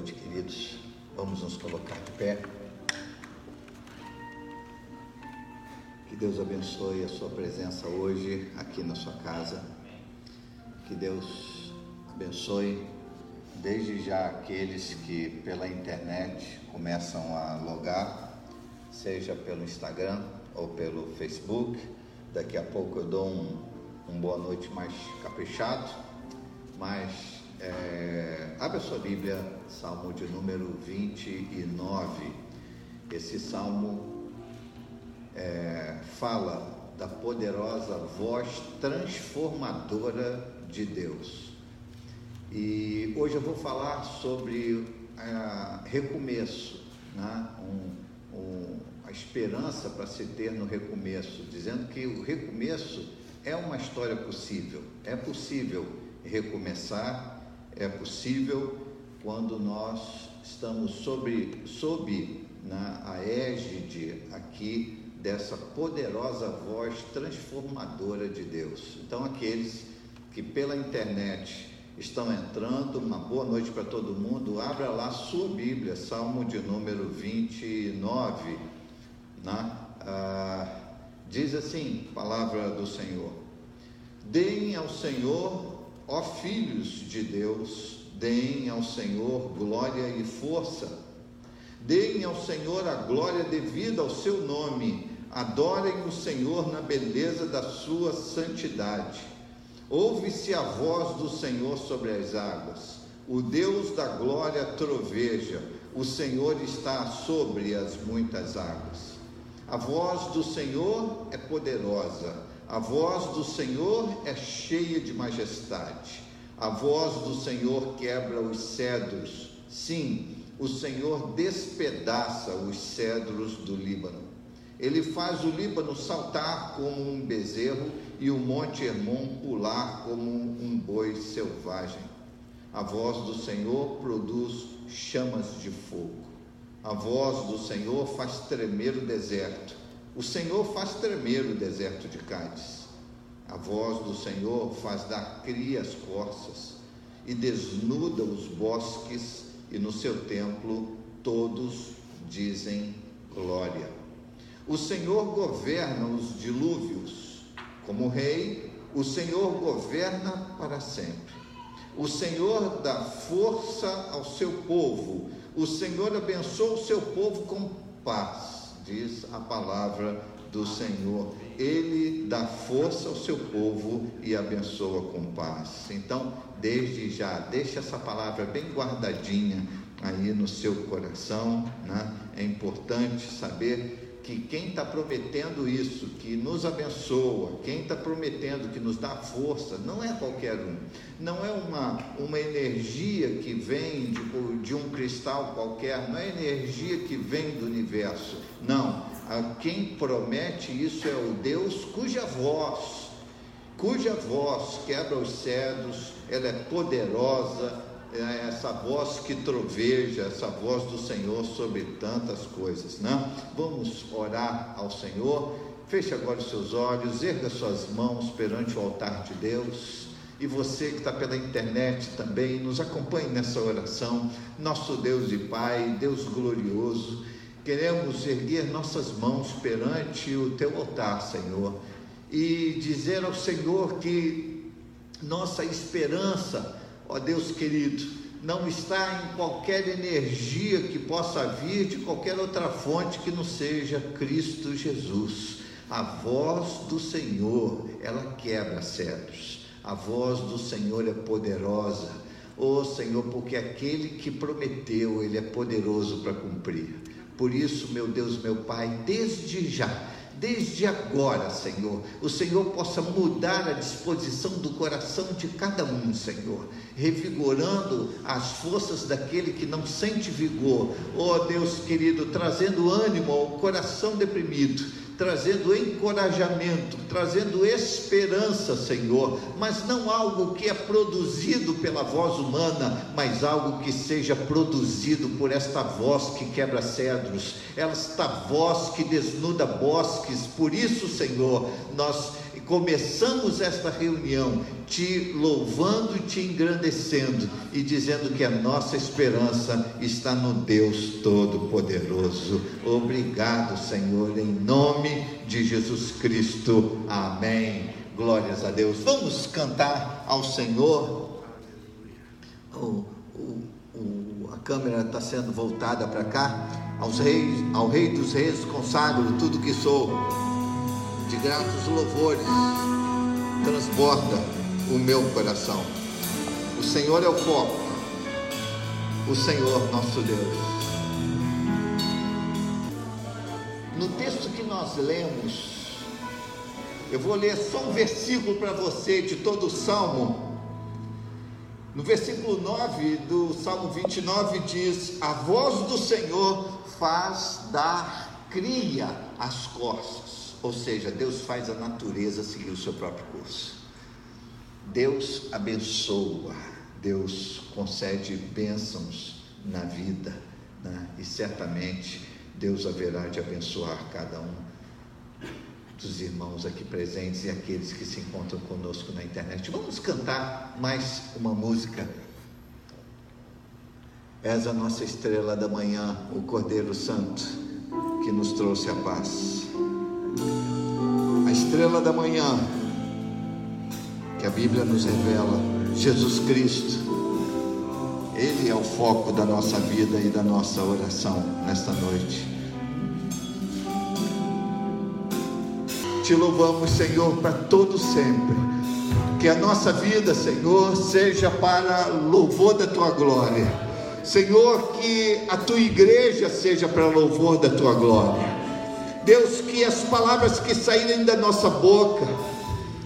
noite, queridos. Vamos nos colocar de pé. Que Deus abençoe a sua presença hoje aqui na sua casa. Que Deus abençoe desde já aqueles que pela internet começam a logar, seja pelo Instagram ou pelo Facebook. Daqui a pouco eu dou um, um boa noite mais caprichado, mas é, abre a sua Bíblia, Salmo de número 29. Esse salmo é, fala da poderosa voz transformadora de Deus. E hoje eu vou falar sobre é, recomeço, né? um, um, a esperança para se ter no recomeço, dizendo que o recomeço é uma história possível, é possível recomeçar é possível quando nós estamos sob, sob na, a égide aqui dessa poderosa voz transformadora de Deus. Então, aqueles que pela internet estão entrando, uma boa noite para todo mundo, abra lá sua Bíblia, Salmo de número 29, né? Ah, diz assim, palavra do Senhor, deem ao Senhor Ó filhos de Deus, deem ao Senhor glória e força. Deem ao Senhor a glória devida ao seu nome. Adorem o Senhor na beleza da sua santidade. Ouve-se a voz do Senhor sobre as águas. O Deus da glória troveja. O Senhor está sobre as muitas águas. A voz do Senhor é poderosa a voz do Senhor é cheia de majestade. A voz do Senhor quebra os cedros. Sim, o Senhor despedaça os cedros do Líbano. Ele faz o Líbano saltar como um bezerro e o Monte Hermon pular como um boi selvagem. A voz do Senhor produz chamas de fogo. A voz do Senhor faz tremer o deserto. O Senhor faz tremer o deserto de Cádiz. A voz do Senhor faz dar cria as corças e desnuda os bosques, e no seu templo todos dizem glória. O Senhor governa os dilúvios. Como rei, o Senhor governa para sempre. O Senhor dá força ao seu povo. O Senhor abençoa o seu povo com paz diz a palavra do Senhor. Ele dá força ao seu povo e abençoa com paz. Então, desde já, deixe essa palavra bem guardadinha aí no seu coração. Né? É importante saber que quem está prometendo isso, que nos abençoa, quem está prometendo que nos dá força, não é qualquer um, não é uma, uma energia que vem de, de um cristal qualquer, não é energia que vem do universo, não. A quem promete isso é o Deus cuja voz, cuja voz quebra os cedros, ela é poderosa, essa voz que troveja, essa voz do Senhor sobre tantas coisas, né? Vamos orar ao Senhor. Feche agora os seus olhos, erga suas mãos perante o altar de Deus. E você que está pela internet também, nos acompanhe nessa oração. Nosso Deus e Pai, Deus glorioso, queremos erguer nossas mãos perante o teu altar, Senhor, e dizer ao Senhor que nossa esperança ó Deus querido, não está em qualquer energia que possa vir de qualquer outra fonte que não seja Cristo Jesus. A voz do Senhor, ela quebra cedros. A voz do Senhor é poderosa. Oh Senhor, porque aquele que prometeu, ele é poderoso para cumprir. Por isso, meu Deus, meu Pai, desde já desde agora, Senhor, o Senhor possa mudar a disposição do coração de cada um, Senhor, revigorando as forças daquele que não sente vigor, oh Deus querido, trazendo ânimo ao coração deprimido, trazendo encorajamento, trazendo esperança, Senhor, mas não algo que é produzido pela voz humana, mas algo que seja produzido por esta voz que quebra cedros, esta voz que desnuda bosques. Por isso, Senhor, nós começamos esta reunião te louvando te engrandecendo e dizendo que a nossa esperança está no Deus Todo-Poderoso. Obrigado, Senhor, em nome de Jesus Cristo. Amém. Glórias a Deus. Vamos cantar ao Senhor. O, o, o, a câmera está sendo voltada para cá. Aos reis, ao Rei dos Reis consagro tudo que sou de gratos louvores transborda o meu coração. O Senhor é o foco, o Senhor nosso Deus. No texto que nós lemos, eu vou ler só um versículo para você de todo o salmo. No versículo 9 do Salmo 29 diz: A voz do Senhor faz dar cria às costas. Ou seja, Deus faz a natureza seguir o seu próprio curso. Deus abençoa, Deus concede bênçãos na vida, né? e certamente Deus haverá de abençoar cada um dos irmãos aqui presentes e aqueles que se encontram conosco na internet. Vamos cantar mais uma música. És a nossa estrela da manhã, o Cordeiro Santo, que nos trouxe a paz a estrela da manhã, que a Bíblia nos revela, Jesus Cristo. Ele é o foco da nossa vida e da nossa oração nesta noite. Te louvamos, Senhor, para todo sempre. Que a nossa vida, Senhor, seja para louvor da tua glória. Senhor, que a tua igreja seja para louvor da tua glória. Deus, que as palavras que saírem da nossa boca,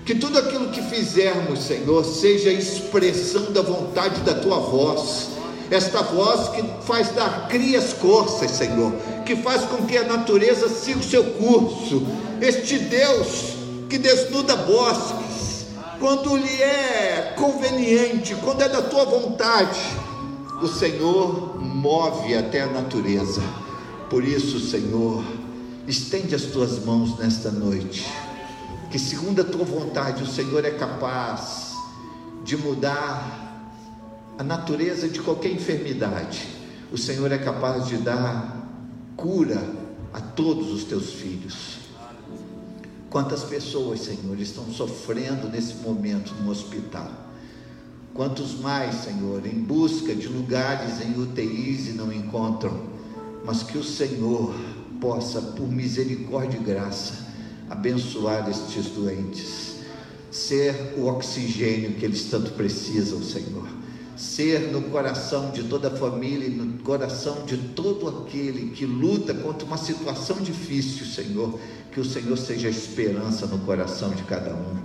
que tudo aquilo que fizermos, Senhor, seja expressão da vontade da tua voz. Esta voz que faz dar crias corças, Senhor, que faz com que a natureza siga o seu curso. Este Deus que desnuda bosques, quando lhe é conveniente, quando é da tua vontade, o Senhor move até a natureza. Por isso, Senhor, Estende as tuas mãos nesta noite, que segundo a tua vontade o Senhor é capaz de mudar a natureza de qualquer enfermidade. O Senhor é capaz de dar cura a todos os teus filhos. Quantas pessoas, Senhor, estão sofrendo nesse momento no hospital? Quantos mais, Senhor, em busca de lugares em UTIs e não encontram? Mas que o Senhor possa, por misericórdia e graça, abençoar estes doentes, ser o oxigênio que eles tanto precisam, Senhor. Ser no coração de toda a família e no coração de todo aquele que luta contra uma situação difícil, Senhor. Que o Senhor seja a esperança no coração de cada um.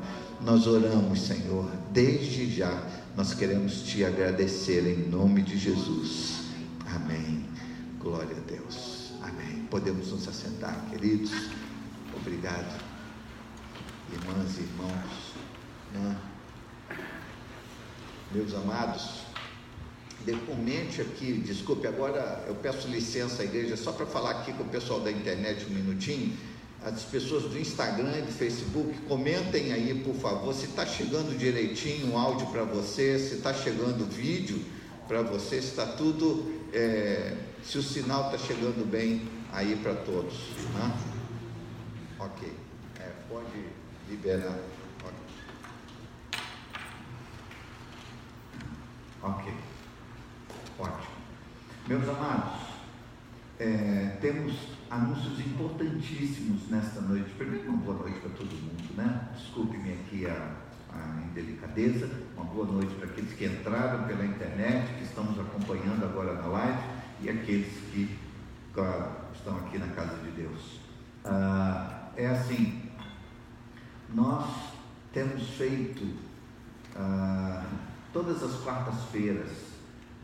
Nós oramos, Senhor, desde já. Nós queremos te agradecer em nome de Jesus. Amém. Glória a Deus. Podemos nos assentar, queridos. Obrigado, irmãs e irmãos. Né? Meus amados, comente aqui, desculpe, agora eu peço licença à igreja só para falar aqui com o pessoal da internet um minutinho. As pessoas do Instagram e do Facebook, comentem aí, por favor, se está chegando direitinho o áudio para você, se está chegando o vídeo para você, se está tudo, é, se o sinal está chegando bem aí para todos. Né? Ok. É, pode liberar. Ok. Ótimo. Meus amados, é, temos anúncios importantíssimos nesta noite. Primeiro, uma boa noite para todo mundo, né? Desculpe-me aqui a, a indelicadeza. Uma boa noite para aqueles que entraram pela internet, que estão nos acompanhando agora na live, e aqueles que, claro, estão aqui na casa de Deus. Ah, é assim, nós temos feito ah, todas as quartas-feiras,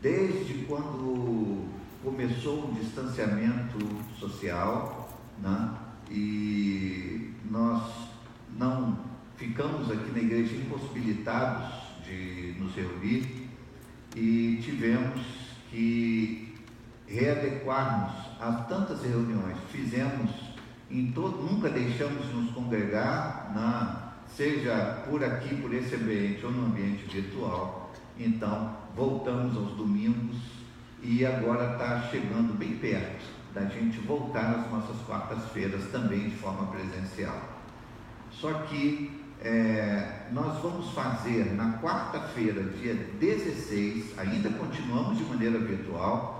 desde quando começou o distanciamento social, né? e nós não ficamos aqui na igreja impossibilitados de nos reunir e tivemos que readequarmos a tantas reuniões. Fizemos em todo, nunca deixamos de nos congregar na seja por aqui, por esse ambiente ou no ambiente virtual. Então, voltamos aos domingos e agora está chegando bem perto da gente voltar às nossas quartas-feiras também de forma presencial. Só que é, nós vamos fazer na quarta-feira, dia 16, ainda continuamos de maneira virtual,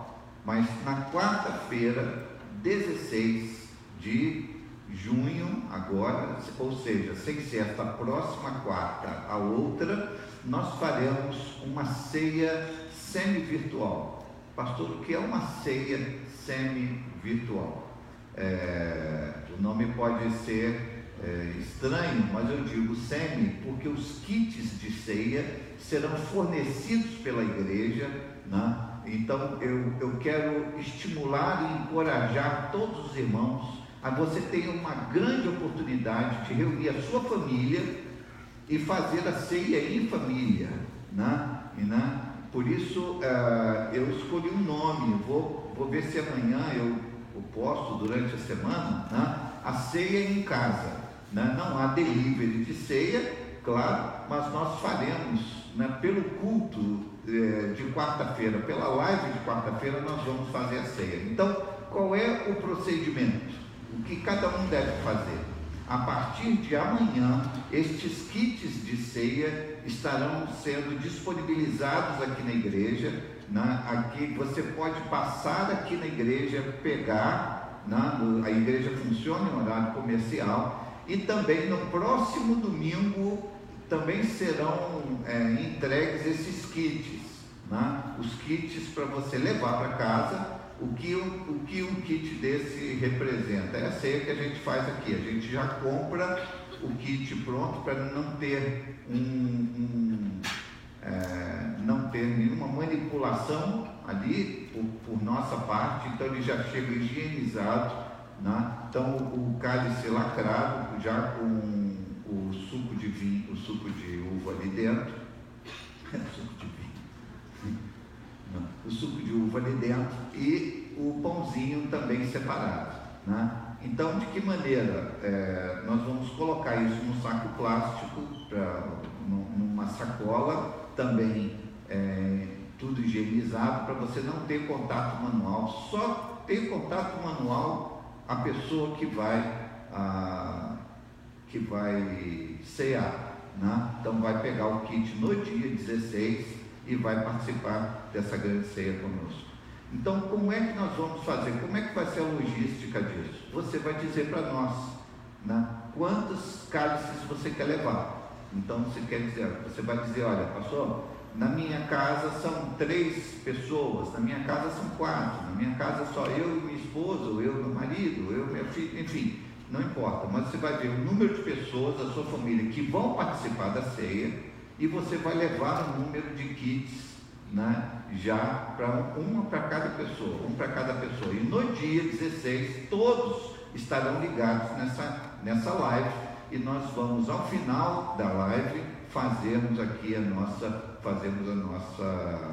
mas na quarta-feira, 16 de junho, agora, ou seja, sem ser esta próxima quarta a outra, nós faremos uma ceia semi-virtual. Pastor, o que é uma ceia semi-virtual? É, o nome pode ser é, estranho, mas eu digo semi porque os kits de ceia serão fornecidos pela igreja, né? Então eu, eu quero estimular e encorajar todos os irmãos a você ter uma grande oportunidade de reunir a sua família e fazer a ceia em família. Né? E, né? Por isso uh, eu escolhi um nome, vou, vou ver se amanhã eu, eu posto durante a semana, né? a ceia em casa. Né? Não há delivery de ceia, claro, mas nós faremos né, pelo culto de quarta-feira, pela live de quarta-feira, nós vamos fazer a ceia. Então, qual é o procedimento? o que cada um deve fazer. A partir de amanhã, estes kits de ceia estarão sendo disponibilizados aqui na igreja. Né? Aqui você pode passar aqui na igreja, pegar, né? a igreja funciona em horário comercial e também no próximo domingo também serão é, entregues esses kits, né? os kits para você levar para casa o que, um, o que um kit desse representa? É a ceia que a gente faz aqui. A gente já compra o kit pronto para não ter um, um é, não ter nenhuma manipulação ali por, por, nossa parte, então ele já chega higienizado, né? então o cálice lacrado já com o suco de vinho, suco de uva ali dentro, suco de o suco de uva ali dentro e o pãozinho também separado. Né? Então, de que maneira é, nós vamos colocar isso num saco plástico, pra, numa sacola, também é, tudo higienizado, para você não ter contato manual, só ter contato manual a pessoa que vai, a, que vai cear. Né? Então, vai pegar o kit no dia 16 e vai participar dessa grande ceia conosco. Então, como é que nós vamos fazer? Como é que vai ser a logística disso? Você vai dizer para nós né, quantos cálices você quer levar. Então, você quer dizer, você vai dizer, olha, pastor, na minha casa são três pessoas, na minha casa são quatro, na minha casa só eu e minha esposa, ou eu e meu marido, eu e meu filho, enfim, não importa, mas você vai ver o número de pessoas da sua família que vão participar da ceia e você vai levar o número de kits né, já para uma para cada pessoa, um para cada pessoa. E no dia 16, todos estarão ligados nessa, nessa live e nós vamos ao final da live fazermos aqui a nossa, fazemos a nossa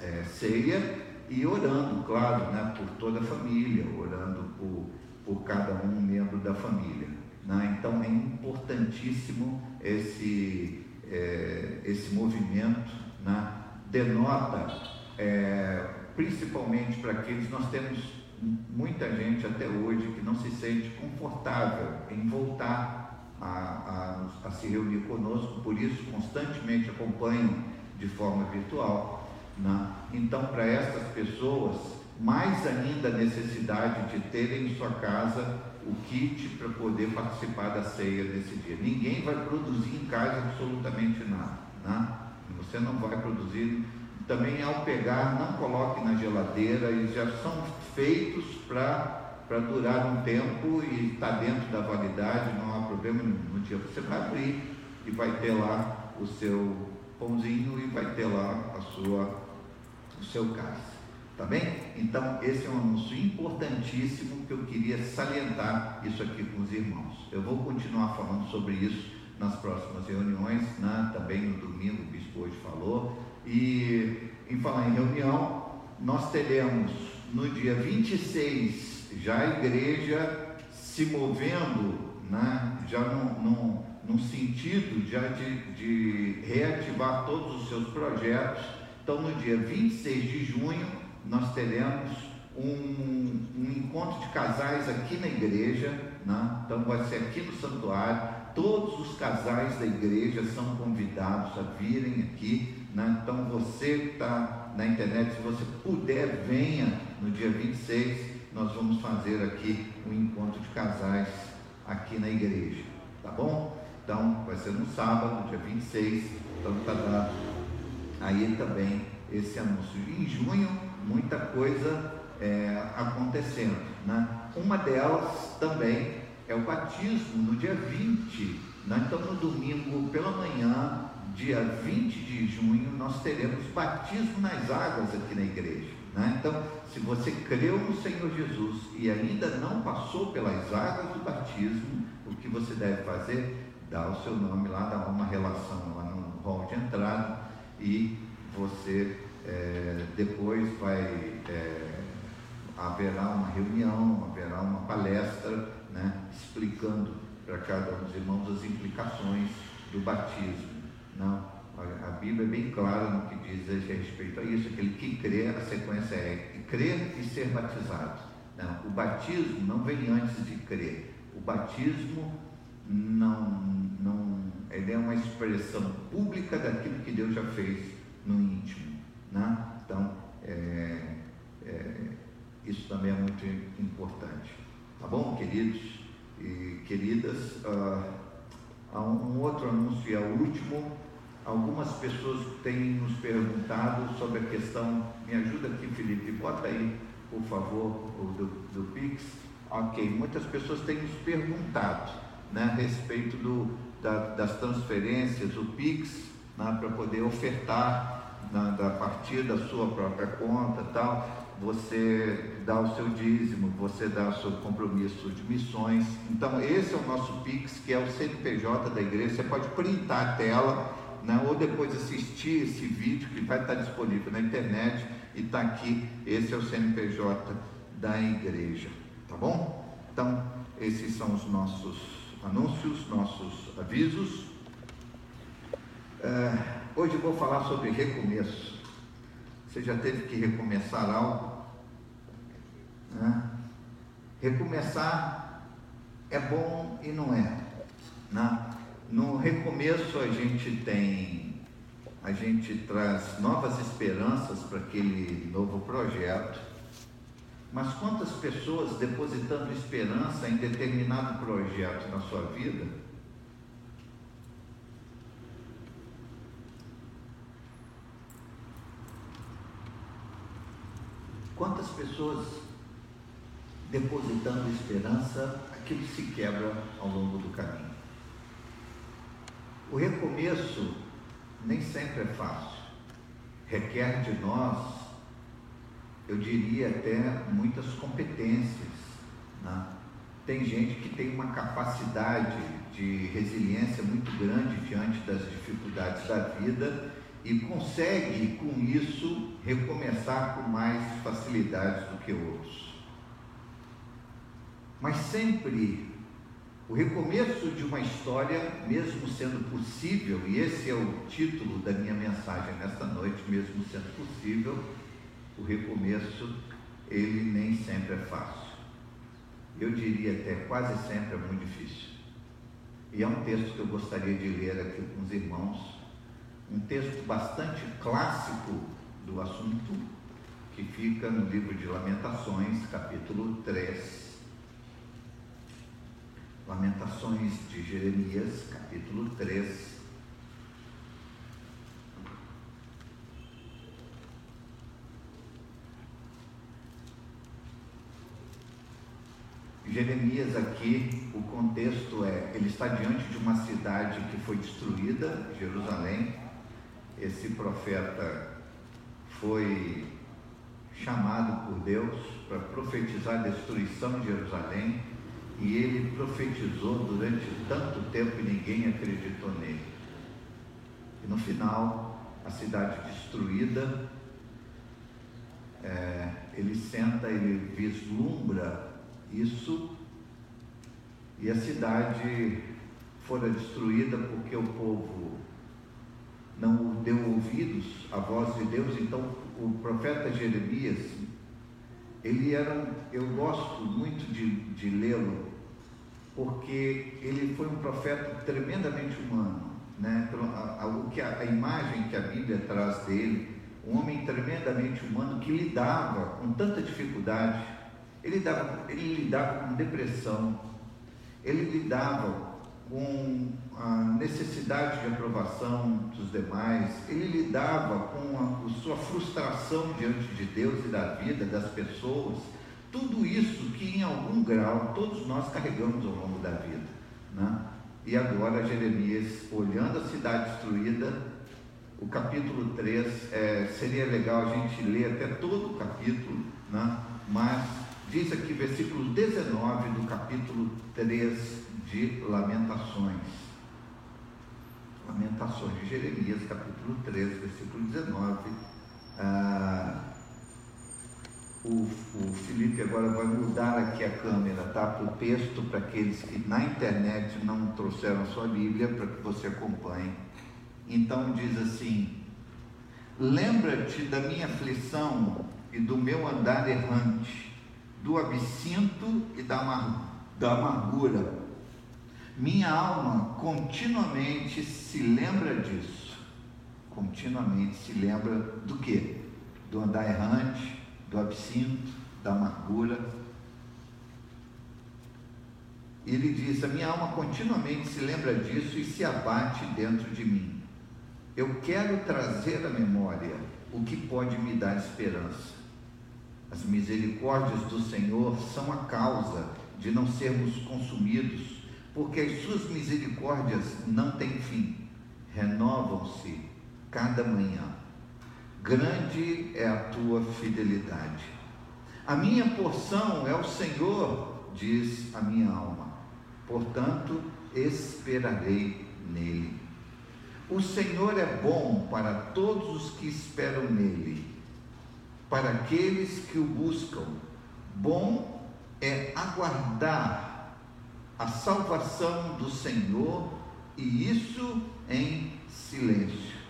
é, ceia e orando, claro, né, por toda a família, orando por, por cada um membro da família. Né? Então é importantíssimo esse é, esse movimento né, denota, é, principalmente para aqueles, nós temos muita gente até hoje que não se sente confortável em voltar a, a, a se reunir conosco, por isso constantemente acompanham de forma virtual. Né? Então, para essas pessoas, mais ainda a necessidade de terem em sua casa o kit para poder participar da ceia nesse dia. Ninguém vai produzir em casa absolutamente nada. Né? Você não vai produzir. Também ao pegar, não coloque na geladeira, eles já são feitos para durar um tempo e está dentro da validade, não há problema nenhum. No dia você vai abrir e vai ter lá o seu pãozinho e vai ter lá a sua, o seu cálice. Tá bem? Então, esse é um anúncio importantíssimo que eu queria salientar isso aqui com os irmãos. Eu vou continuar falando sobre isso nas próximas reuniões, né? também no domingo, o bispo hoje falou. E em falar em reunião, nós teremos no dia 26 já a igreja se movendo, né? já num, num, num sentido já de, de reativar todos os seus projetos. Então, no dia 26 de junho, nós teremos um, um, encontro de casais aqui na igreja, né? então vai ser aqui no santuário. Todos os casais da igreja são convidados a virem aqui. Né? Então você que está na internet, se você puder, venha no dia 26. Nós vamos fazer aqui um encontro de casais aqui na igreja. Tá bom? Então vai ser no sábado, dia 26. Então está dado aí também esse anúncio. Em junho muita coisa é, acontecendo. Né? Uma delas também é o batismo no dia 20. Né? Então, no domingo pela manhã, dia 20 de junho, nós teremos batismo nas águas aqui na igreja. Né? Então, se você creu no Senhor Jesus e ainda não passou pelas águas do batismo, o que você deve fazer? Dar o seu nome lá, dar uma relação lá no hall de entrada e você é, depois vai é, haverá uma reunião, haverá uma palestra, né, explicando para cada um dos irmãos as implicações do batismo. Não, a, a Bíblia é bem clara no que diz a respeito a isso. Aquele que crê, a sequência é crer e ser batizado. Não, o batismo não vem antes de crer. O batismo não, não, ele é uma expressão pública daquilo que Deus já fez no íntimo. Né? Então, é, é, isso também é muito importante. Tá bom, queridos e queridas? Ah, há um, outro anúncio, e é o último. Algumas pessoas têm nos perguntado sobre a questão. Me ajuda aqui, Felipe, bota aí, por favor, o do, do Pix. Ok, muitas pessoas têm nos perguntado né, a respeito do, da, das transferências, o Pix, né, para poder ofertar na, da partir da sua própria conta tal, você dá o seu dízimo, você dá o seu compromisso de missões. Então, esse é o nosso Pix, que é o CNPJ da igreja. Você pode printar a tela, né, ou depois assistir esse vídeo que vai estar disponível na internet e está aqui. Esse é o CNPJ da igreja, tá bom? Então, esses são os nossos anúncios, nossos avisos. É... Hoje eu vou falar sobre recomeço. Você já teve que recomeçar algo? Né? Recomeçar é bom e não é. Né? No recomeço a gente tem, a gente traz novas esperanças para aquele novo projeto. Mas quantas pessoas depositando esperança em determinado projeto na sua vida Quantas pessoas depositando esperança, aquilo se quebra ao longo do caminho. O recomeço nem sempre é fácil. Requer de nós, eu diria até muitas competências. Né? Tem gente que tem uma capacidade de resiliência muito grande diante das dificuldades da vida e consegue com isso recomeçar com mais facilidade do que outros. Mas sempre o recomeço de uma história, mesmo sendo possível, e esse é o título da minha mensagem nesta noite, mesmo sendo possível, o recomeço ele nem sempre é fácil. Eu diria até quase sempre é muito difícil. E é um texto que eu gostaria de ler aqui com os irmãos, um texto bastante clássico do assunto, que fica no livro de Lamentações, capítulo 3. Lamentações de Jeremias, capítulo 3. Jeremias aqui, o contexto é, ele está diante de uma cidade que foi destruída, Jerusalém, esse profeta foi chamado por Deus para profetizar a destruição de Jerusalém e ele profetizou durante tanto tempo e ninguém acreditou nele. E no final, a cidade destruída, é, ele senta, ele vislumbra isso e a cidade fora destruída porque o povo não deu ouvidos à voz de Deus. Então, o profeta Jeremias, ele era, eu gosto muito de, de lê-lo, porque ele foi um profeta tremendamente humano, né? A, a, o que a, a imagem que a Bíblia traz dele, um homem tremendamente humano que lidava com tanta dificuldade, ele lidava, ele lidava com depressão, ele lidava com a necessidade de aprovação dos demais, ele lidava com a, a sua frustração diante de Deus e da vida, das pessoas, tudo isso que em algum grau todos nós carregamos ao longo da vida. Né? E agora Jeremias, olhando a cidade destruída, o capítulo 3, é, seria legal a gente ler até todo o capítulo, né? mas diz aqui, versículo 19 do capítulo 3 de Lamentações. Lamentações de Jeremias, capítulo 13, versículo 19. Ah, o, o Felipe agora vai mudar aqui a câmera, tá? Para o texto, para aqueles que na internet não trouxeram a sua Bíblia, para que você acompanhe. Então diz assim: Lembra-te da minha aflição e do meu andar errante, do absinto e da, da amargura minha alma continuamente se lembra disso. Continuamente se lembra do que? Do andar errante, do absinto, da amargura. Ele diz: A minha alma continuamente se lembra disso e se abate dentro de mim. Eu quero trazer à memória o que pode me dar esperança. As misericórdias do Senhor são a causa de não sermos consumidos porque as suas misericórdias não têm fim, renovam-se cada manhã. Grande é a tua fidelidade. A minha porção é o Senhor, diz a minha alma. Portanto, esperarei nele. O Senhor é bom para todos os que esperam nele, para aqueles que o buscam. Bom é aguardar a salvação do Senhor e isso em silêncio.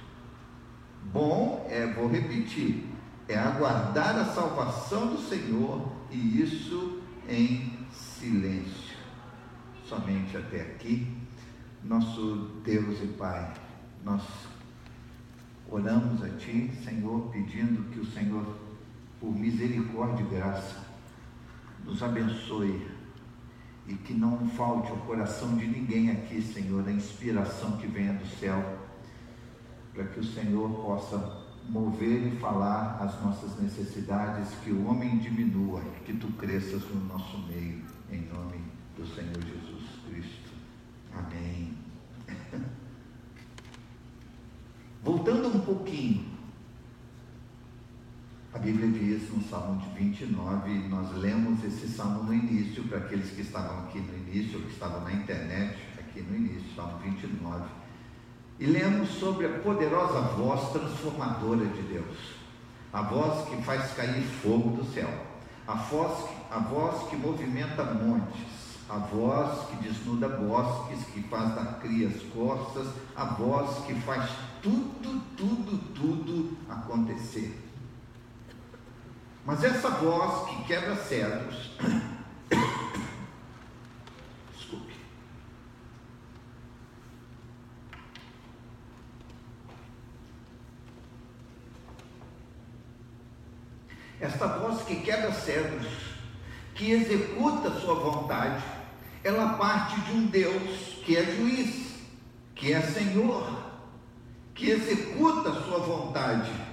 Bom é, vou repetir, é aguardar a salvação do Senhor e isso em silêncio. Somente até aqui, nosso Deus e Pai, nós oramos a Ti, Senhor, pedindo que o Senhor, por misericórdia e graça, nos abençoe e que não falte ao coração de ninguém aqui, Senhor, a inspiração que venha do céu, para que o Senhor possa mover e falar as nossas necessidades, que o homem diminua, que tu cresças no nosso meio, em nome do Senhor Jesus Cristo. Amém. Voltando um pouquinho a Bíblia diz no Salmo de 29, nós lemos esse salmo no início, para aqueles que estavam aqui no início, que estavam na internet, aqui no início, Salmo 29. E lemos sobre a poderosa voz transformadora de Deus, a voz que faz cair fogo do céu, a voz, a voz que movimenta montes, a voz que desnuda bosques, que faz dar crias corças, a voz que faz tudo, tudo, tudo acontecer. Mas essa voz que quebra cedros, desculpe, esta voz que quebra cedros, que executa sua vontade, ela parte de um Deus que é juiz, que é Senhor, que executa sua vontade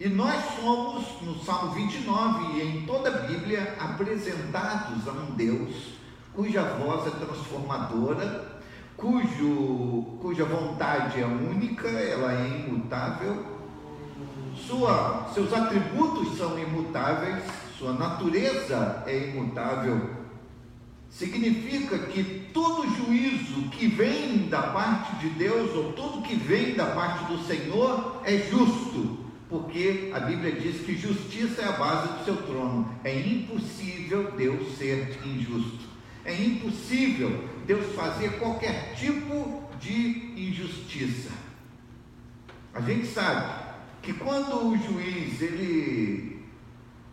e nós somos, no Salmo 29 e em toda a Bíblia, apresentados a um Deus cuja voz é transformadora, cujo, cuja vontade é única, ela é imutável. sua, seus atributos são imutáveis, sua natureza é imutável, significa que todo juízo que vem da parte de Deus, ou tudo que vem da parte do Senhor, é justo, porque a Bíblia diz que justiça é a base do seu trono. É impossível Deus ser injusto. É impossível Deus fazer qualquer tipo de injustiça. A gente sabe que quando o juiz ele,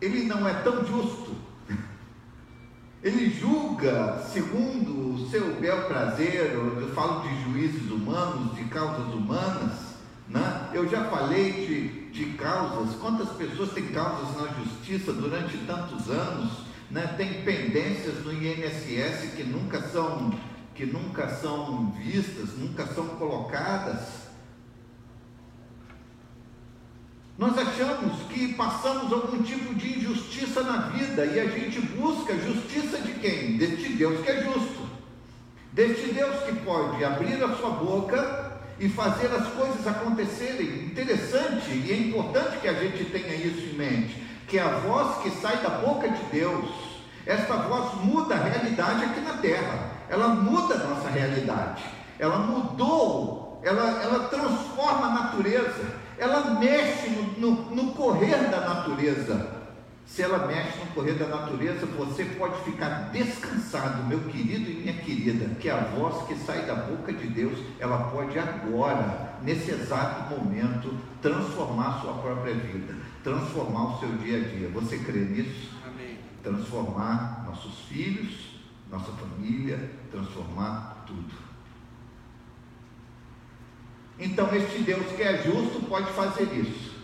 ele não é tão justo, ele julga segundo o seu bel prazer, eu falo de juízes humanos, de causas humanas, né? eu já falei de, de causas, quantas pessoas têm causas na justiça durante tantos anos, né? tem pendências no INSS que nunca são que nunca são vistas, nunca são colocadas. Nós achamos que passamos algum tipo de injustiça na vida e a gente busca justiça de quem? Deste Deus que é justo, deste Deus que pode abrir a sua boca e fazer as coisas acontecerem. Interessante e é importante que a gente tenha isso em mente, que a voz que sai da boca de Deus, esta voz muda a realidade aqui na terra ela muda a nossa realidade, ela mudou, ela, ela transforma a natureza, ela mexe no, no, no correr da natureza. Se ela mexe no correr da natureza, você pode ficar descansado, meu querido e minha querida, que a voz que sai da boca de Deus, ela pode agora, nesse exato momento, transformar a sua própria vida, transformar o seu dia a dia. Você crê nisso? Amém. Transformar nossos filhos, nossa família, transformar tudo. Então, este Deus que é justo pode fazer isso.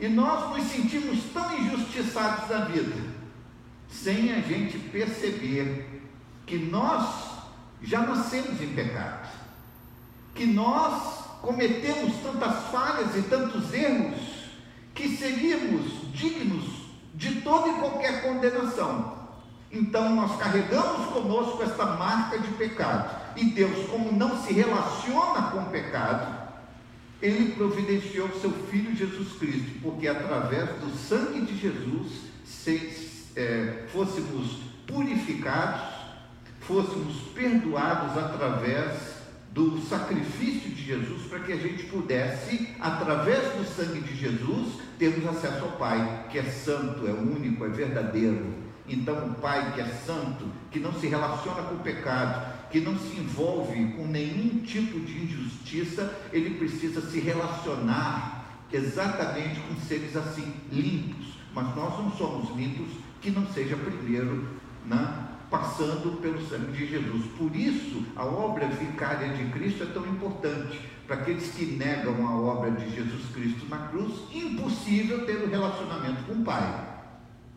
E nós nos sentimos tão injustiçados na vida, sem a gente perceber que nós já nascemos em pecado, que nós cometemos tantas falhas e tantos erros, que seríamos dignos de toda e qualquer condenação. Então nós carregamos conosco esta marca de pecado. E Deus, como não se relaciona com o pecado, ele providenciou seu Filho Jesus Cristo, porque através do sangue de Jesus se, é, fôssemos purificados, fôssemos perdoados através do sacrifício de Jesus, para que a gente pudesse, através do sangue de Jesus, termos acesso ao Pai, que é santo, é único, é verdadeiro. Então, um pai que é santo, que não se relaciona com o pecado, que não se envolve com nenhum tipo de injustiça, ele precisa se relacionar exatamente com seres assim, limpos. Mas nós não somos limpos que não seja primeiro né, passando pelo sangue de Jesus. Por isso, a obra vicária de Cristo é tão importante. Para aqueles que negam a obra de Jesus Cristo na cruz, impossível ter o um relacionamento com o Pai.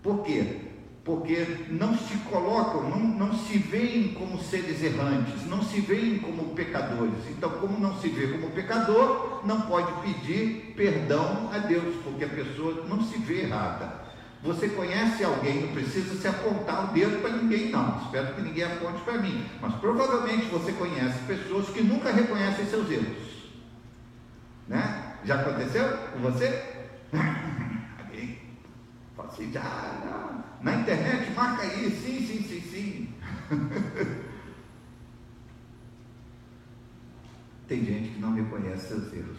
Por quê? Porque não se colocam, não, não se veem como seres errantes, não se veem como pecadores. Então, como não se vê como pecador, não pode pedir perdão a Deus, porque a pessoa não se vê errada. Você conhece alguém, não precisa se apontar o dedo para ninguém, não. Espero que ninguém aponte para mim. Mas provavelmente você conhece pessoas que nunca reconhecem seus erros. Né? Já aconteceu com você? Fala assim, não. Na internet, marca aí, sim, sim, sim, sim. Tem gente que não reconhece seus erros.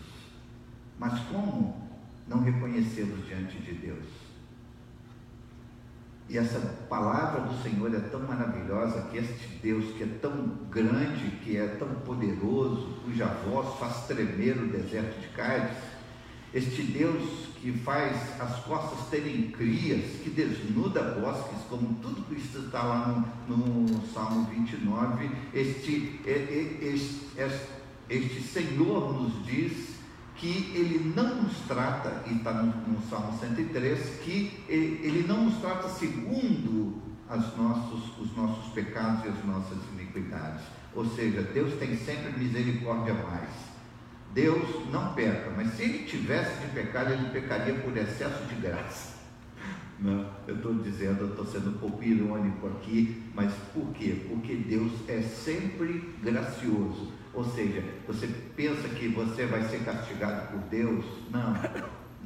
Mas como não reconhecê-los diante de Deus? E essa palavra do Senhor é tão maravilhosa que este Deus que é tão grande, que é tão poderoso, cuja voz faz tremer o deserto de Cádiz, este Deus que faz as costas terem crias, que desnuda bosques, como tudo que está lá no, no Salmo 29, este, este, este Senhor nos diz que Ele não nos trata, e está no, no Salmo 103, que Ele não nos trata segundo as nossos, os nossos pecados e as nossas iniquidades. Ou seja, Deus tem sempre misericórdia mais. Deus não peca, mas se ele tivesse de pecar, ele pecaria por excesso de graça. Não, eu estou dizendo, eu estou sendo um pouco irônico aqui, mas por quê? Porque Deus é sempre gracioso. Ou seja, você pensa que você vai ser castigado por Deus? Não.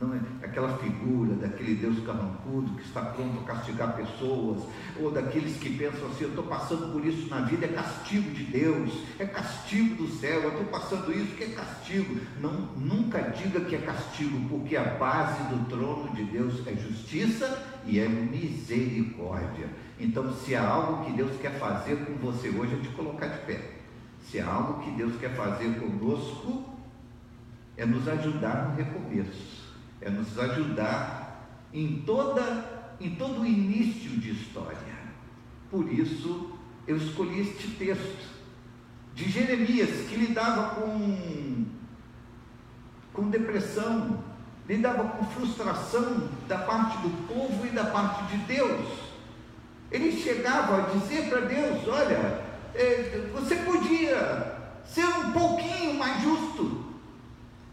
Não é aquela figura daquele Deus carrancudo que está pronto a castigar pessoas, ou daqueles que pensam assim: eu estou passando por isso na vida, é castigo de Deus, é castigo do céu, eu estou passando isso, que é castigo. Não, nunca diga que é castigo, porque a base do trono de Deus é justiça e é misericórdia. Então, se há algo que Deus quer fazer com você hoje, é te colocar de pé. Se há algo que Deus quer fazer conosco, é nos ajudar no recomeço é nos ajudar em, toda, em todo o início de história. Por isso, eu escolhi este texto de Jeremias, que lidava com, com depressão, lidava com frustração da parte do povo e da parte de Deus. Ele chegava a dizer para Deus: Olha, é, você podia ser um pouquinho mais justo,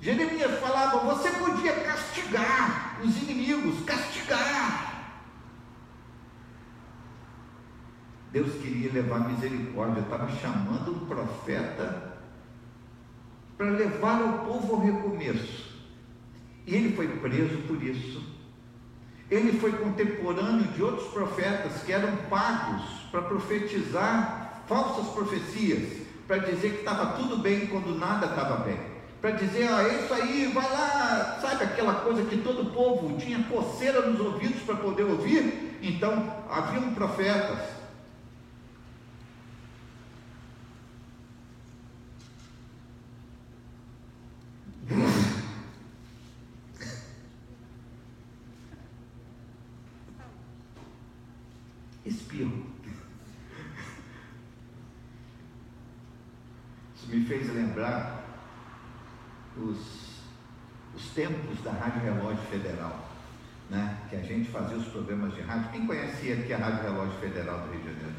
Jeremias falava: você podia castigar os inimigos, castigar. Deus queria levar misericórdia, estava chamando um profeta para levar o povo ao recomeço. E ele foi preso por isso. Ele foi contemporâneo de outros profetas que eram pagos para profetizar falsas profecias, para dizer que estava tudo bem quando nada estava bem para dizer, ah, é isso aí, vai lá, sabe aquela coisa que todo povo tinha coceira nos ouvidos para poder ouvir? Então, haviam profetas. Espirro. Isso me fez lembrar os, os tempos da Rádio Relógio Federal, né? que a gente fazia os programas de rádio. Quem conhecia aqui a Rádio Relógio Federal do Rio de Janeiro?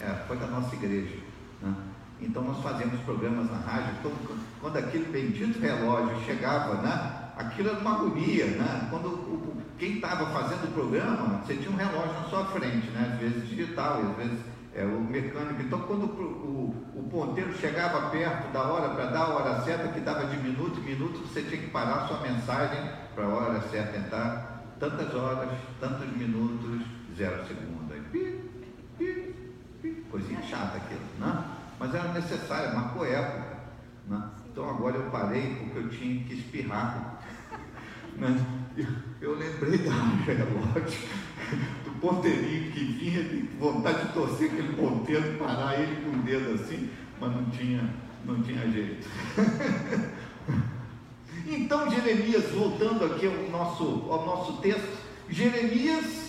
É, foi da nossa igreja. Né? Então nós fazíamos programas na rádio, quando, aquele bendito relógio chegava, né? aquilo era uma agonia, né? Quando o, quem estava fazendo o programa, você tinha um relógio na sua frente, né? às vezes digital, às vezes é, o mecânico. Então, quando o, o, o ponteiro chegava perto da hora para dar a hora certa, que dava de minuto em minuto, você tinha que parar sua mensagem para a hora certa entrar. Tantas horas, tantos minutos, zero segundo. Aí, pi, pi, pi. Coisinha chata aquilo, né? Mas era necessário, marcou época. Né? Então agora eu parei porque eu tinha que espirrar. Né? Eu lembrei da relógio ponteirinho que vinha, de vontade de torcer aquele ponteiro, parar ele com o dedo assim, mas não tinha, não tinha jeito. então Jeremias, voltando aqui ao nosso, ao nosso texto, Jeremias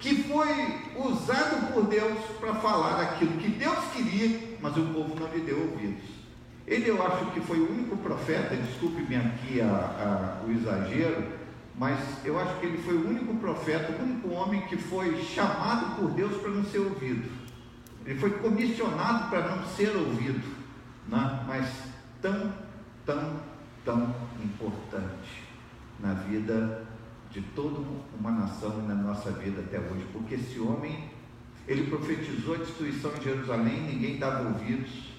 que foi usado por Deus para falar aquilo que Deus queria, mas o povo não lhe deu ouvidos. Ele eu acho que foi o único profeta, desculpe-me aqui a, a, o exagero, mas eu acho que ele foi o único profeta, o único homem que foi chamado por Deus para não ser ouvido. Ele foi comissionado para não ser ouvido, né? mas tão, tão, tão importante na vida de toda uma nação e na nossa vida até hoje, porque esse homem, ele profetizou a destruição de Jerusalém, ninguém dava ouvidos,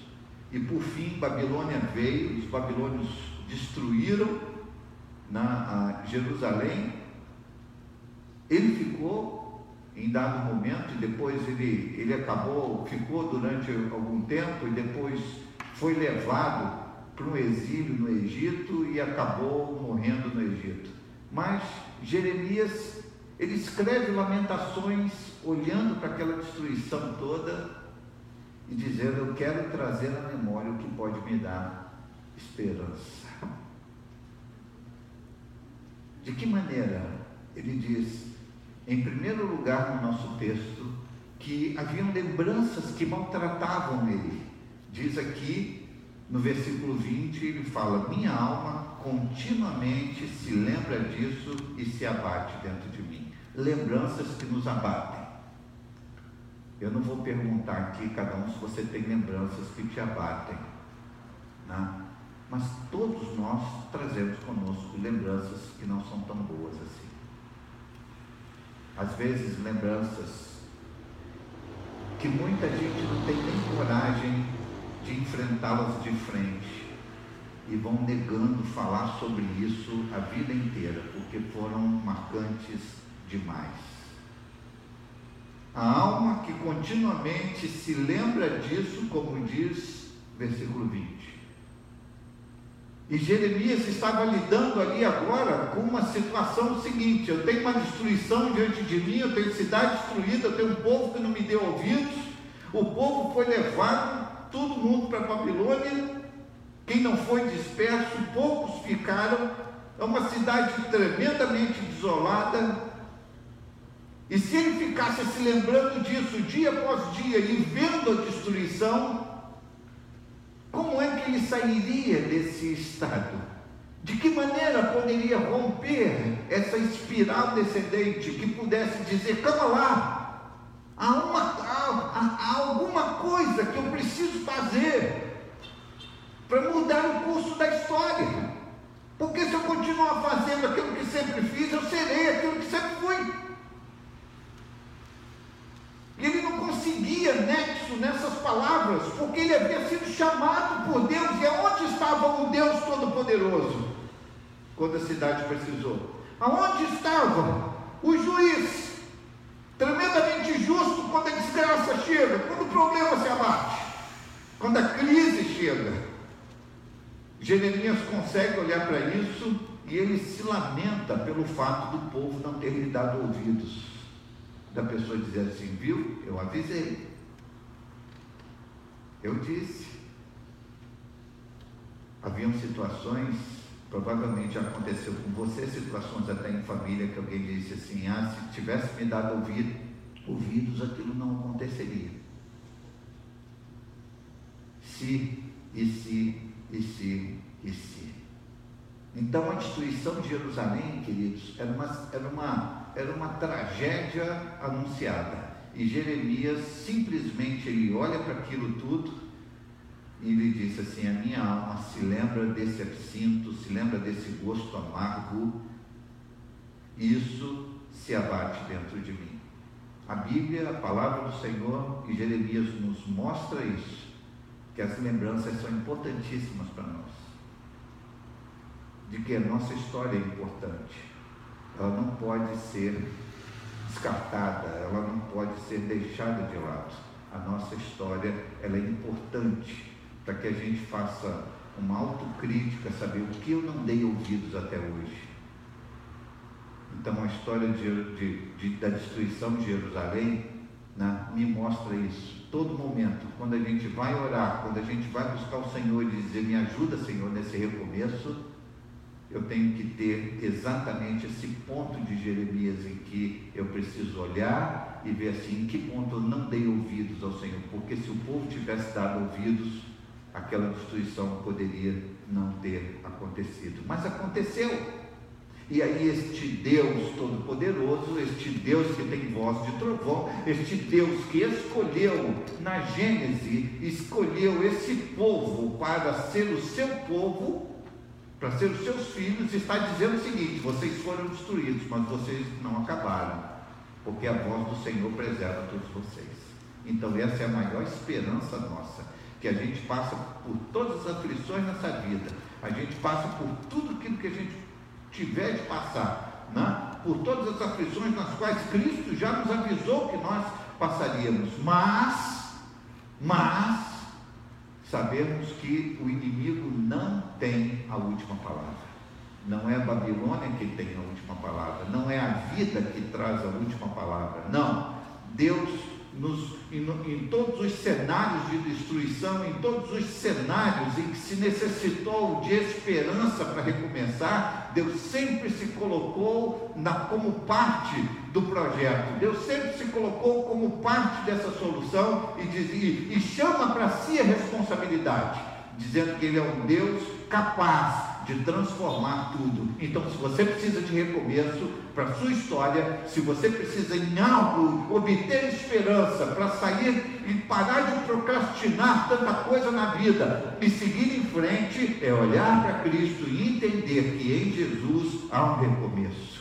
e por fim Babilônia veio, os babilônios destruíram na Jerusalém, ele ficou em dado momento, e depois ele, ele acabou, ficou durante algum tempo, e depois foi levado para um exílio no Egito e acabou morrendo no Egito. Mas Jeremias, ele escreve lamentações olhando para aquela destruição toda e dizendo: Eu quero trazer à memória o que pode me dar esperança. De que maneira? Ele diz, em primeiro lugar no nosso texto, que haviam lembranças que maltratavam ele. Diz aqui, no versículo 20, ele fala: Minha alma continuamente se lembra disso e se abate dentro de mim. Lembranças que nos abatem. Eu não vou perguntar aqui, cada um, se você tem lembranças que te abatem. Né? Mas todos nós trazemos conosco lembranças que não são tão boas assim. Às vezes, lembranças que muita gente não tem nem coragem de enfrentá-las de frente. e vão negando falar sobre isso a vida inteira, porque foram marcantes demais. A alma que continuamente se lembra disso, como diz versículo 20. E Jeremias estava lidando ali agora com uma situação seguinte: eu tenho uma destruição diante de mim, eu tenho cidade destruída, eu tenho um povo que não me deu ouvidos, o povo foi levado, todo mundo para a Babilônia, quem não foi disperso, poucos ficaram, é uma cidade tremendamente desolada, e se ele ficasse se lembrando disso dia após dia e vendo a destruição, como é que ele sairia desse estado? De que maneira poderia romper essa espiral descendente que pudesse dizer: calma lá, há, uma, há, há alguma coisa que eu preciso fazer para mudar o curso da história? Porque se eu continuar fazendo aquilo que sempre fiz, eu serei aquilo que sempre fui. E ele não conseguia nexo nessas palavras, porque ele havia sido chamado por Deus. E aonde estava o Deus Todo-Poderoso? Quando a cidade precisou. Aonde estava o juiz, tremendamente justo quando a desgraça chega, quando o problema se abate, quando a crise chega? Jeremias consegue olhar para isso e ele se lamenta pelo fato do povo não ter lhe dado ouvidos da pessoa dizer assim, viu? Eu avisei. Eu disse. Haviam situações, provavelmente aconteceu com você, situações até em família, que alguém disse assim, ah, se tivesse me dado ouvido, ouvidos, aquilo não aconteceria. Se, e se, e se, e se. Então a destruição de Jerusalém, queridos, era uma, era uma era uma tragédia anunciada. E Jeremias simplesmente ele olha para aquilo tudo e ele diz assim: A minha alma se lembra desse absinto, se lembra desse gosto amargo, isso se abate dentro de mim. A Bíblia, a palavra do Senhor e Jeremias nos mostra isso, que as lembranças são importantíssimas para nós, de que a nossa história é importante ela não pode ser descartada, ela não pode ser deixada de lado. A nossa história ela é importante para que a gente faça uma autocrítica, saber o que eu não dei ouvidos até hoje. Então a história de, de, de, da destruição de Jerusalém né, me mostra isso. Todo momento, quando a gente vai orar, quando a gente vai buscar o Senhor e dizer, me ajuda, Senhor, nesse recomeço, eu tenho que ter exatamente esse ponto de Jeremias em que eu preciso olhar e ver assim, em que ponto eu não dei ouvidos ao Senhor, porque se o povo tivesse dado ouvidos, aquela destruição poderia não ter acontecido. Mas aconteceu. E aí este Deus todo-poderoso, este Deus que tem voz de trovão, este Deus que escolheu na Gênese, escolheu esse povo para ser o seu povo, para ser os seus filhos, está dizendo o seguinte: vocês foram destruídos, mas vocês não acabaram, porque a voz do Senhor preserva todos vocês. Então, essa é a maior esperança nossa, que a gente passa por todas as aflições nessa vida, a gente passa por tudo aquilo que a gente tiver de passar, né? por todas as aflições nas quais Cristo já nos avisou que nós passaríamos, mas, mas, sabemos que o inimigo não tem a última palavra. Não é a Babilônia que tem a última palavra, não é a vida que traz a última palavra. Não. Deus nos, em, em, todos os cenários de destruição, em todos os cenários em que se necessitou de esperança para recomeçar, Deus sempre se colocou na, como parte do projeto. Deus sempre se colocou como parte dessa solução e, dizia, e chama para si a responsabilidade, dizendo que Ele é um Deus capaz de transformar tudo. Então, se você precisa de recomeço para a sua história, se você precisa em algo obter esperança para sair e parar de procrastinar tanta coisa na vida e seguir em frente, é olhar para Cristo e entender que em Jesus há um recomeço.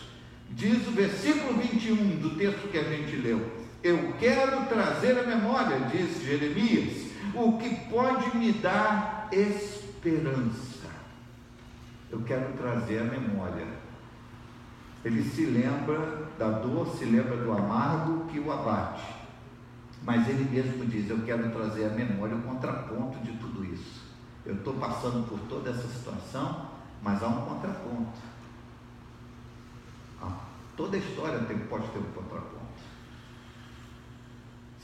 Diz o versículo 21 do texto que a gente leu: Eu quero trazer à memória, diz Jeremias, o que pode me dar esperança. eu quero trazer a memória. Ele se lembra da dor, se lembra do amargo que o abate. Mas ele mesmo diz: Eu quero trazer a memória o contraponto de tudo isso. Eu estou passando por toda essa situação, mas há um contraponto. Ah, toda história pode ter um contraponto.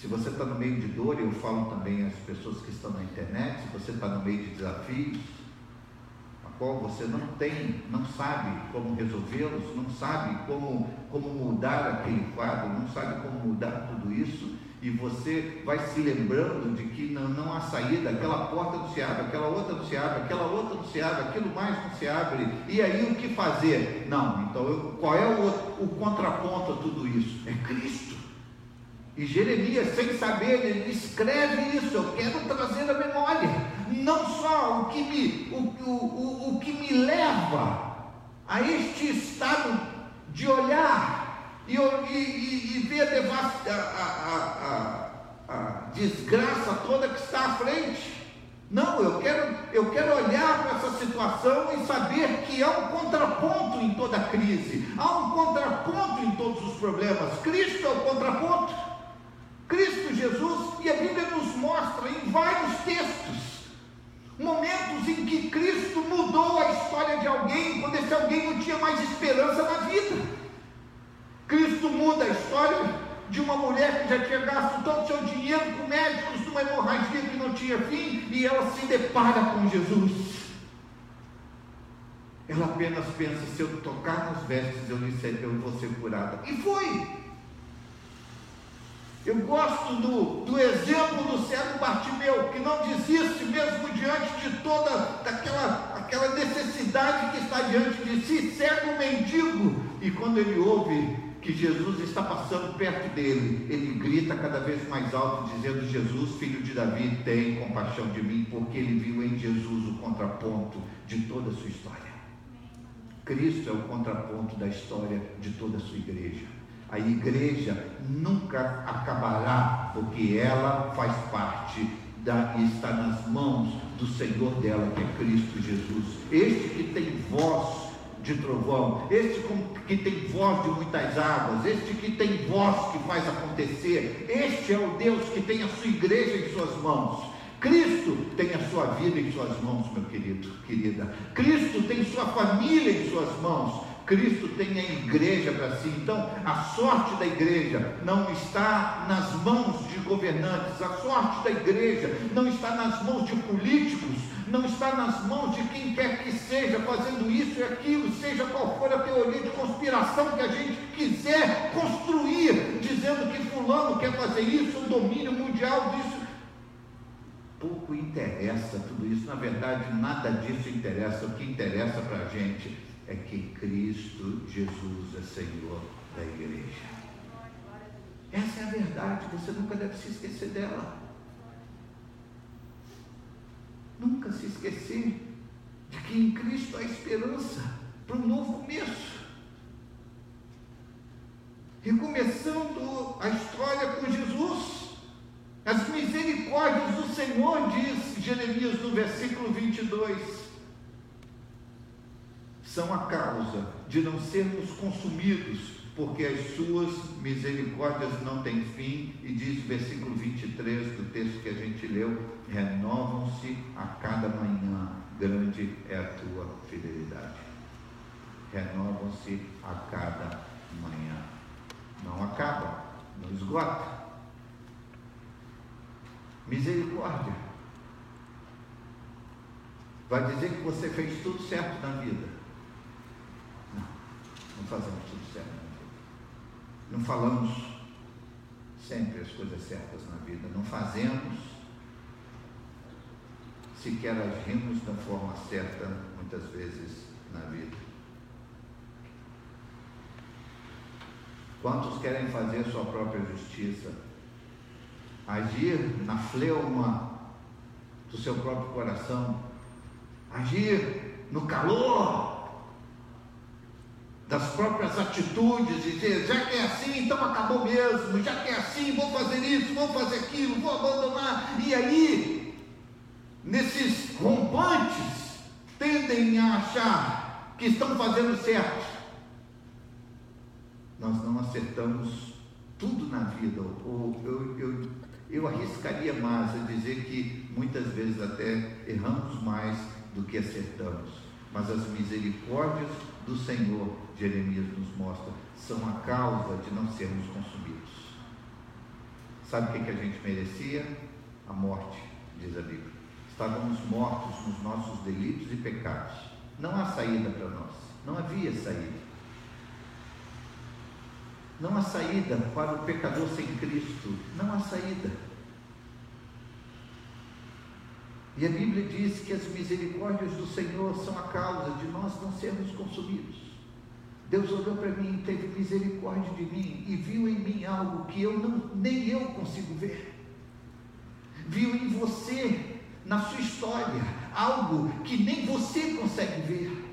Se você está no meio de dor, eu falo também às pessoas que estão na internet, se você está no meio de desafios, a qual você não tem, não sabe como resolvê-los, não sabe como, como mudar aquele quadro, não sabe como mudar tudo isso, e você vai se lembrando de que não, não há saída, aquela porta não se abre, aquela outra não se abre, aquela outra não se abre, aquilo mais não se abre, e aí o que fazer? Não, então eu, qual é o, o contraponto a tudo isso? É Cristo. E Jeremias, sem saber, ele escreve isso, eu quero trazer a memória, não só o que me, o, o, o, o que me leva a este estado de olhar e, e, e ver a, devasta, a, a, a, desgraça toda que está à frente. Não, eu quero, eu quero olhar para essa situação e saber que há um contraponto em toda crise, há um contraponto em todos os problemas. Cristo é o contraponto. Cristo Jesus, e a Bíblia nos mostra em vários textos momentos em que Cristo mudou a história de alguém, quando esse alguém não tinha mais esperança na vida. Cristo muda a história de uma mulher que já tinha gasto todo o seu dinheiro com médicos de uma hemorragia que não tinha fim e ela se depara com Jesus. Ela apenas pensa: se eu tocar nas vestes, eu, lhe eu vou ser curada. E foi. Eu gosto do, do exemplo do cego Bartimeu, que não desiste mesmo diante de toda daquela aquela necessidade que está diante de si, cego mendigo. E quando ele ouve que Jesus está passando perto dele, ele grita cada vez mais alto, dizendo: Jesus, filho de Davi, tem compaixão de mim, porque ele viu em Jesus o contraponto de toda a sua história. Cristo é o contraponto da história de toda a sua igreja. A igreja nunca acabará, porque ela faz parte da, está nas mãos do Senhor dela, que é Cristo Jesus. Este que tem voz de trovão, este que tem voz de muitas águas, este que tem voz que faz acontecer, este é o Deus que tem a sua igreja em suas mãos. Cristo tem a sua vida em suas mãos, meu querido, querida. Cristo tem sua família em suas mãos. Cristo tem a igreja para si. Então, a sorte da igreja não está nas mãos de governantes, a sorte da igreja não está nas mãos de políticos, não está nas mãos de quem quer que seja fazendo isso e aquilo, seja qual for a teoria de conspiração que a gente quiser construir, dizendo que fulano quer fazer isso, o domínio mundial disso. Pouco interessa tudo isso, na verdade, nada disso interessa. O que interessa para a gente é que Cristo Jesus é Senhor da igreja. Essa é a verdade, você nunca deve se esquecer dela. Nunca se esquecer de que em Cristo há esperança para um novo começo. Recomeçando a história com Jesus. As misericórdias do Senhor, diz Jeremias no versículo 22 são a causa de não sermos consumidos, porque as suas misericórdias não têm fim, e diz o versículo 23 do texto que a gente leu: renovam-se a cada manhã, grande é a tua fidelidade. Renovam-se a cada manhã. Não acaba, não esgota. Misericórdia. Vai dizer que você fez tudo certo na vida. Não fazemos tudo certo na vida. Não falamos sempre as coisas certas na vida. Não fazemos, sequer agimos da forma certa, muitas vezes, na vida. Quantos querem fazer sua própria justiça? Agir na fleuma do seu próprio coração? Agir no calor das próprias atitudes, dizer, já que é assim, então acabou mesmo, já que é assim, vou fazer isso, vou fazer aquilo, vou abandonar. E aí, nesses rompantes, tendem tendem a achar que estão fazendo certo. Nós não acertamos tudo na vida, ou eu, eu, eu arriscaria mais a dizer que muitas vezes até erramos mais do que acertamos. Mas as misericórdias do Senhor, Jeremias nos mostra, são a causa de não sermos consumidos. Sabe o que, que a gente merecia? A morte, diz a Bíblia. Estávamos mortos nos nossos delitos e pecados. Não há saída para nós. Não havia saída. Não há saída para o pecador sem Cristo. Não há saída. E a Bíblia diz que as misericórdias do Senhor são a causa de nós não sermos consumidos. Deus olhou para mim, teve misericórdia de mim e viu em mim algo que eu não, nem eu consigo ver. Viu em você na sua história algo que nem você consegue ver.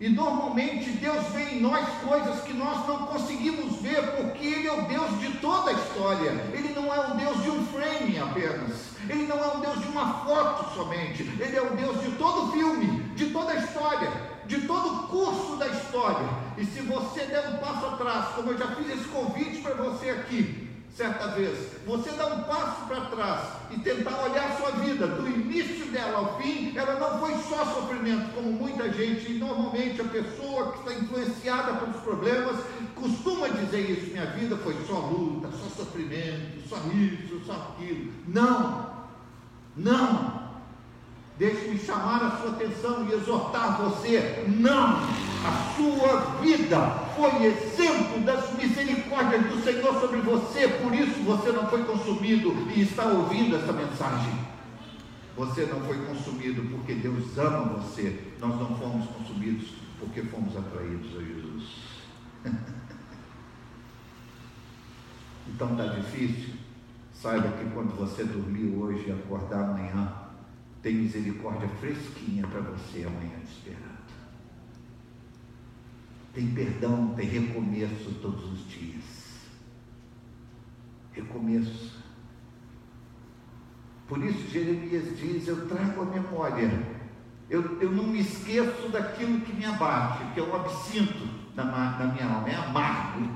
E normalmente Deus vê em nós coisas que nós não conseguimos ver, porque Ele é o Deus de toda a história. Ele não é o Deus de um frame apenas. Ele não é o Deus de uma foto somente. Ele é o Deus de todo filme, de toda a história, de todo o curso da história. E se você der um passo atrás, como eu já fiz esse convite para você aqui, certa vez, você dá um passo para trás e tentar olhar a sua vida, do início dela ao fim, ela não foi só sofrimento, como muita gente, e normalmente a pessoa que está influenciada pelos problemas costuma dizer isso: minha vida foi só luta, só sofrimento, só isso, só aquilo. Não, não. Deixe-me chamar a sua atenção e exortar você. Não! A sua vida foi exemplo das misericórdias do Senhor sobre você, por isso você não foi consumido e está ouvindo essa mensagem. Você não foi consumido porque Deus ama você. Nós não fomos consumidos porque fomos atraídos a Jesus. então está difícil? Saiba que quando você dormir hoje e acordar amanhã, tem misericórdia fresquinha para você amanhã esperando. Tem perdão, tem recomeço todos os dias. Recomeço. Por isso Jeremias diz: Eu trago a memória. Eu, eu não me esqueço daquilo que me abate, que é o absinto da, da minha alma, é amargo,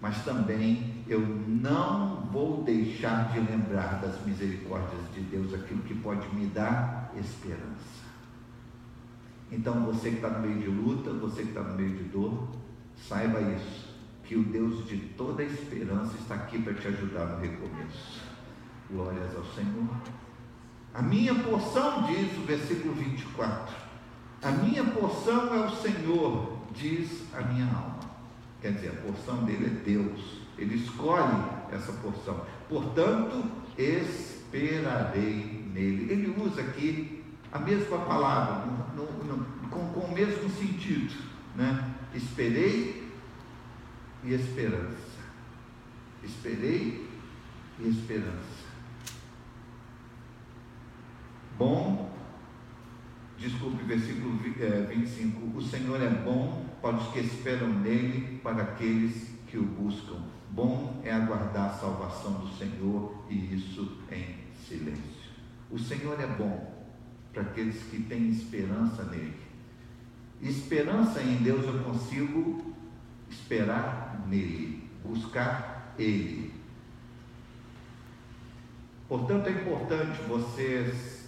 mas também eu não vou deixar de lembrar das misericórdias de Deus, aquilo que pode me dar esperança. Então, você que está no meio de luta, você que está no meio de dor, saiba isso, que o Deus de toda esperança está aqui para te ajudar no recomeço. Glórias ao Senhor. A minha porção, diz o versículo 24, a minha porção é o Senhor, diz a minha alma. Quer dizer, a porção dele é Deus. Ele escolhe essa porção. Portanto, esperarei nele. Ele usa aqui a mesma palavra, no, no, no, com, com o mesmo sentido. Né? Esperei e esperança. Esperei e esperança. Bom, desculpe, versículo 25: é, O Senhor é bom para os que esperam nele, para aqueles que o buscam. Bom é aguardar a salvação do Senhor e isso em silêncio. O Senhor é bom para aqueles que têm esperança nele. Esperança em Deus eu consigo esperar nele, buscar ele. Portanto, é importante vocês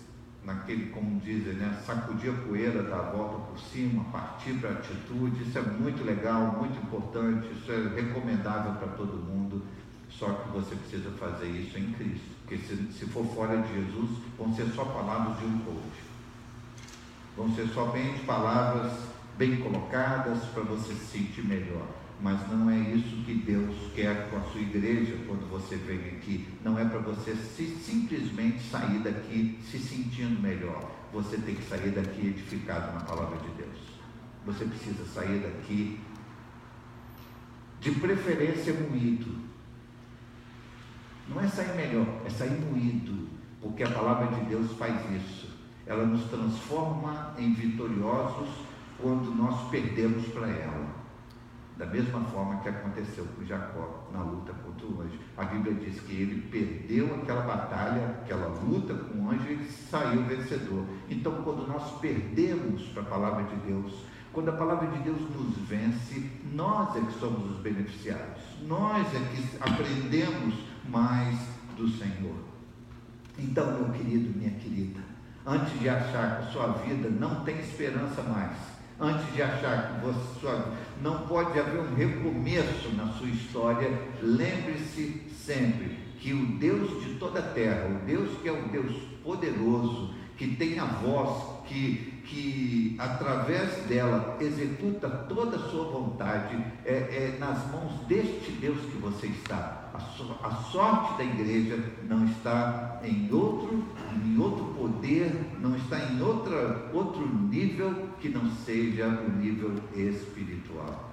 naquele, como dizem, né, sacudir a poeira, dar a volta por cima, partir para a atitude, isso é muito legal, muito importante, isso é recomendável para todo mundo, só que você precisa fazer isso em Cristo, porque se, se for fora de Jesus, vão ser só palavras de um coach, vão ser somente palavras bem colocadas para você se sentir melhor mas não é isso que Deus quer com a sua igreja quando você vem aqui. Não é para você se, simplesmente sair daqui se sentindo melhor. Você tem que sair daqui edificado na palavra de Deus. Você precisa sair daqui, de preferência, moído. Não é sair melhor, é sair moído, porque a palavra de Deus faz isso. Ela nos transforma em vitoriosos quando nós perdemos para ela. Da mesma forma que aconteceu com Jacó na luta contra o anjo. A Bíblia diz que ele perdeu aquela batalha, aquela luta com o anjo e saiu vencedor. Então, quando nós perdemos para a palavra de Deus, quando a palavra de Deus nos vence, nós é que somos os beneficiados. Nós é que aprendemos mais do Senhor. Então, meu querido, minha querida, antes de achar que a sua vida não tem esperança mais, antes de achar que você não pode haver um recomeço na sua história, lembre-se sempre que o Deus de toda a terra, o Deus que é o Deus poderoso, que tem a voz, que, que através dela executa toda a sua vontade, é, é nas mãos deste Deus que você está. A, so, a sorte da igreja não está em outro, em outro poder, não está em outra, outro nível que não seja o nível espiritual.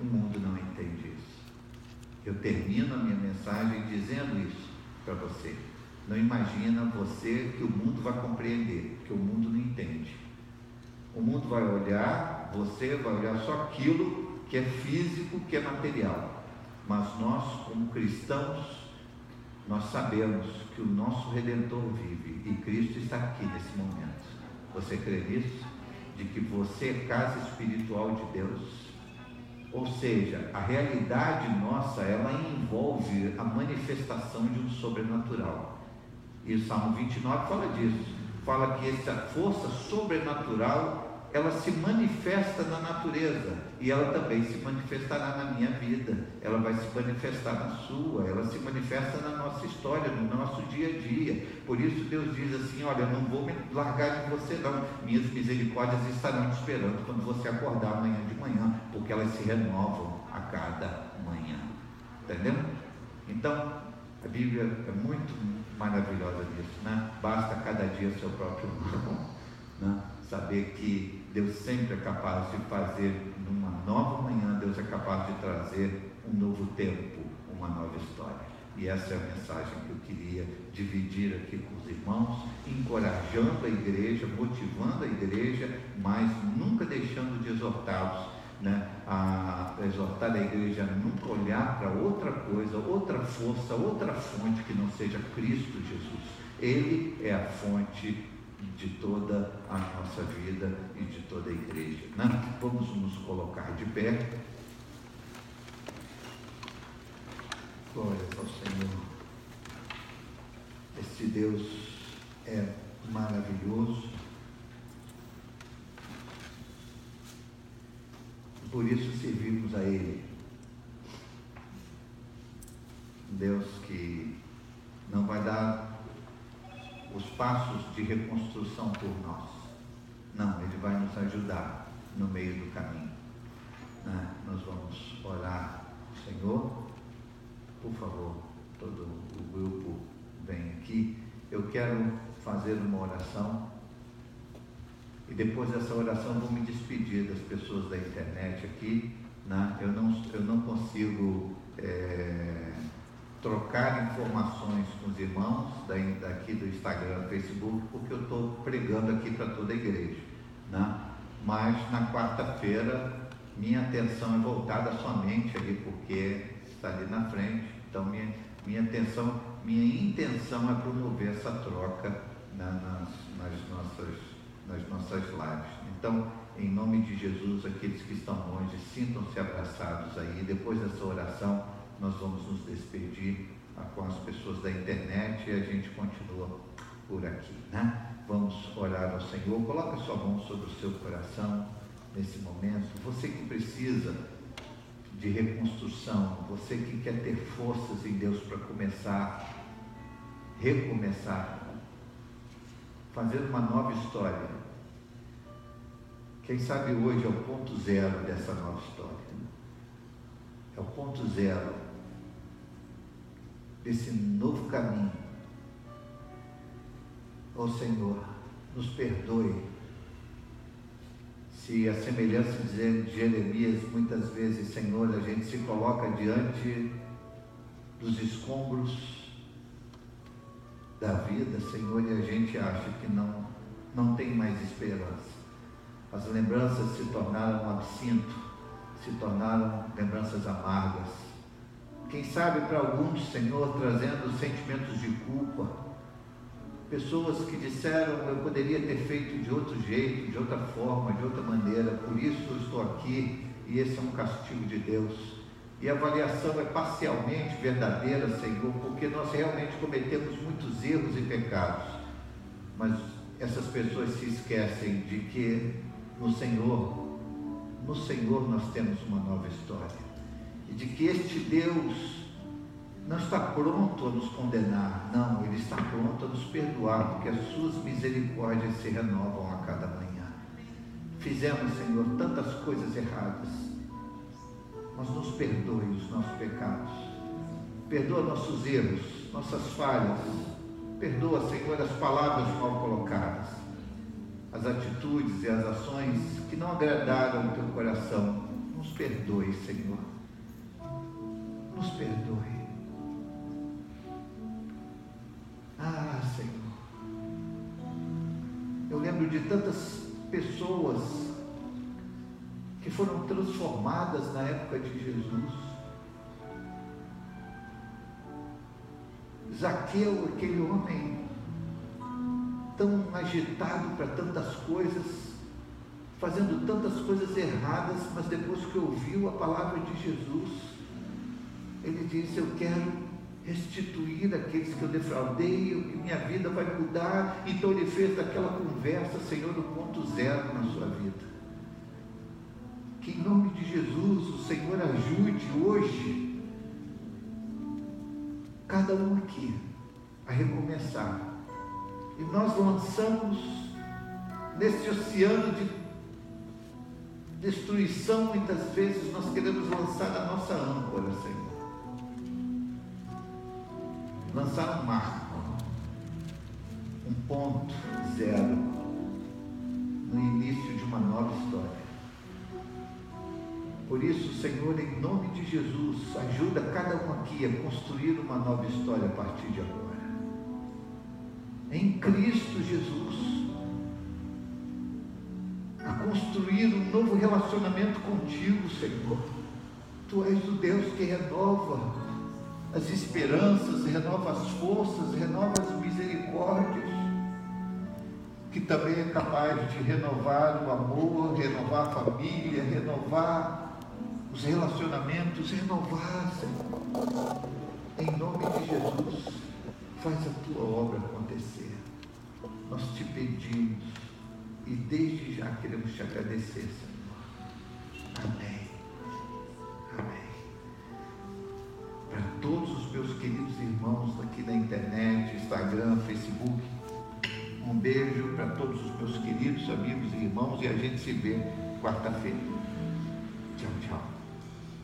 O mundo não entende isso. Eu termino a minha mensagem dizendo isso para você. Não imagina você que o mundo vai compreender, que o mundo não entende. O mundo vai olhar, você vai olhar só aquilo que é físico, que é material. Mas nós, como cristãos, nós sabemos que o nosso Redentor vive e Cristo está aqui nesse momento. Você crê nisso? De que você é casa espiritual de Deus? Ou seja, a realidade nossa, ela envolve a manifestação de um sobrenatural. E o Salmo 29 fala disso. Fala que essa força sobrenatural ela se manifesta na natureza e ela também se manifestará na minha vida, ela vai se manifestar na sua, ela se manifesta na nossa história, no nosso dia a dia. Por isso Deus diz assim: Olha, não vou me largar de você, não. Minhas misericórdias estarão te esperando quando você acordar amanhã de manhã, porque elas se renovam a cada manhã. Entendeu? Então, a Bíblia é muito maravilhosa nisso, né? Basta cada dia seu próprio mundo, né? Saber que Deus sempre é capaz de fazer numa nova manhã, Deus é capaz de trazer um novo tempo, uma nova história. E essa é a mensagem que eu queria dividir aqui com os irmãos, encorajando a igreja, motivando a igreja, mas nunca deixando de exortá-los, né? a exortar a igreja a nunca olhar para outra coisa, outra força, outra fonte que não seja Cristo Jesus. Ele é a fonte de toda a nossa vida e de toda a igreja. Né? Vamos nos colocar de pé. Glórias ao Senhor. Este Deus é maravilhoso. Por isso servimos a Ele. Deus que não vai dar os passos de reconstrução por nós. Não, Ele vai nos ajudar no meio do caminho. Né? Nós vamos orar, Senhor, por favor, todo o grupo vem aqui. Eu quero fazer uma oração e depois dessa oração vou me despedir das pessoas da internet aqui. Né? Eu, não, eu não consigo. É trocar informações com os irmãos daqui do Instagram, Facebook, porque eu estou pregando aqui para toda a igreja. Né? Mas na quarta-feira minha atenção é voltada somente ali, porque está ali na frente. Então minha, minha atenção, minha intenção é promover essa troca né, nas, nas, nossas, nas nossas lives. Então, em nome de Jesus, aqueles que estão longe, sintam-se abraçados aí. Depois dessa oração, nós vamos nos despedir com as pessoas da internet e a gente continua por aqui, né? Vamos orar ao Senhor. Coloca sua mão sobre o seu coração nesse momento. Você que precisa de reconstrução, você que quer ter forças em Deus para começar, recomeçar, fazer uma nova história. Quem sabe hoje é o ponto zero dessa nova história. É o ponto zero desse novo caminho. Ó oh, Senhor, nos perdoe se a semelhança de Jeremias, muitas vezes, Senhor, a gente se coloca diante dos escombros da vida, Senhor, e a gente acha que não, não tem mais esperança. As lembranças se tornaram absinto se tornaram lembranças amargas. Quem sabe para alguns, Senhor, trazendo sentimentos de culpa. Pessoas que disseram eu poderia ter feito de outro jeito, de outra forma, de outra maneira, por isso eu estou aqui e esse é um castigo de Deus. E a avaliação é parcialmente verdadeira, Senhor, porque nós realmente cometemos muitos erros e pecados. Mas essas pessoas se esquecem de que no Senhor, no Senhor nós temos uma nova história. E de que este Deus não está pronto a nos condenar, não, Ele está pronto a nos perdoar, porque as suas misericórdias se renovam a cada manhã. Fizemos, Senhor, tantas coisas erradas, mas nos perdoe os nossos pecados, perdoa nossos erros, nossas falhas, perdoa, Senhor, as palavras mal colocadas, as atitudes e as ações que não agradaram o teu coração. Nos perdoe, Senhor. Nos perdoe. Ah, Senhor. Eu lembro de tantas pessoas que foram transformadas na época de Jesus. Zaqueu, aquele homem tão agitado para tantas coisas, fazendo tantas coisas erradas, mas depois que ouviu a palavra de Jesus, ele disse: Eu quero restituir aqueles que eu defraudei, que minha vida vai mudar. Então ele fez daquela conversa, Senhor, o ponto zero na sua vida. Que em nome de Jesus o Senhor ajude hoje cada um aqui a recomeçar. E nós lançamos nesse oceano de destruição, muitas vezes nós queremos lançar a nossa âncora, Senhor lançar um marco, um ponto zero no início de uma nova história. Por isso, Senhor, em nome de Jesus, ajuda cada um aqui a construir uma nova história a partir de agora. Em Cristo Jesus, a construir um novo relacionamento contigo, Senhor. Tu és o Deus que renova as esperanças, renova as forças, renova as misericórdias, que também é capaz de renovar o amor, renovar a família, renovar os relacionamentos, renovar, Senhor. Em nome de Jesus, faz a tua obra acontecer. Nós te pedimos e desde já queremos te agradecer, Senhor. Amém. Todos os meus queridos irmãos aqui na internet, Instagram, Facebook. Um beijo para todos os meus queridos amigos e irmãos e a gente se vê quarta-feira. Tchau, tchau.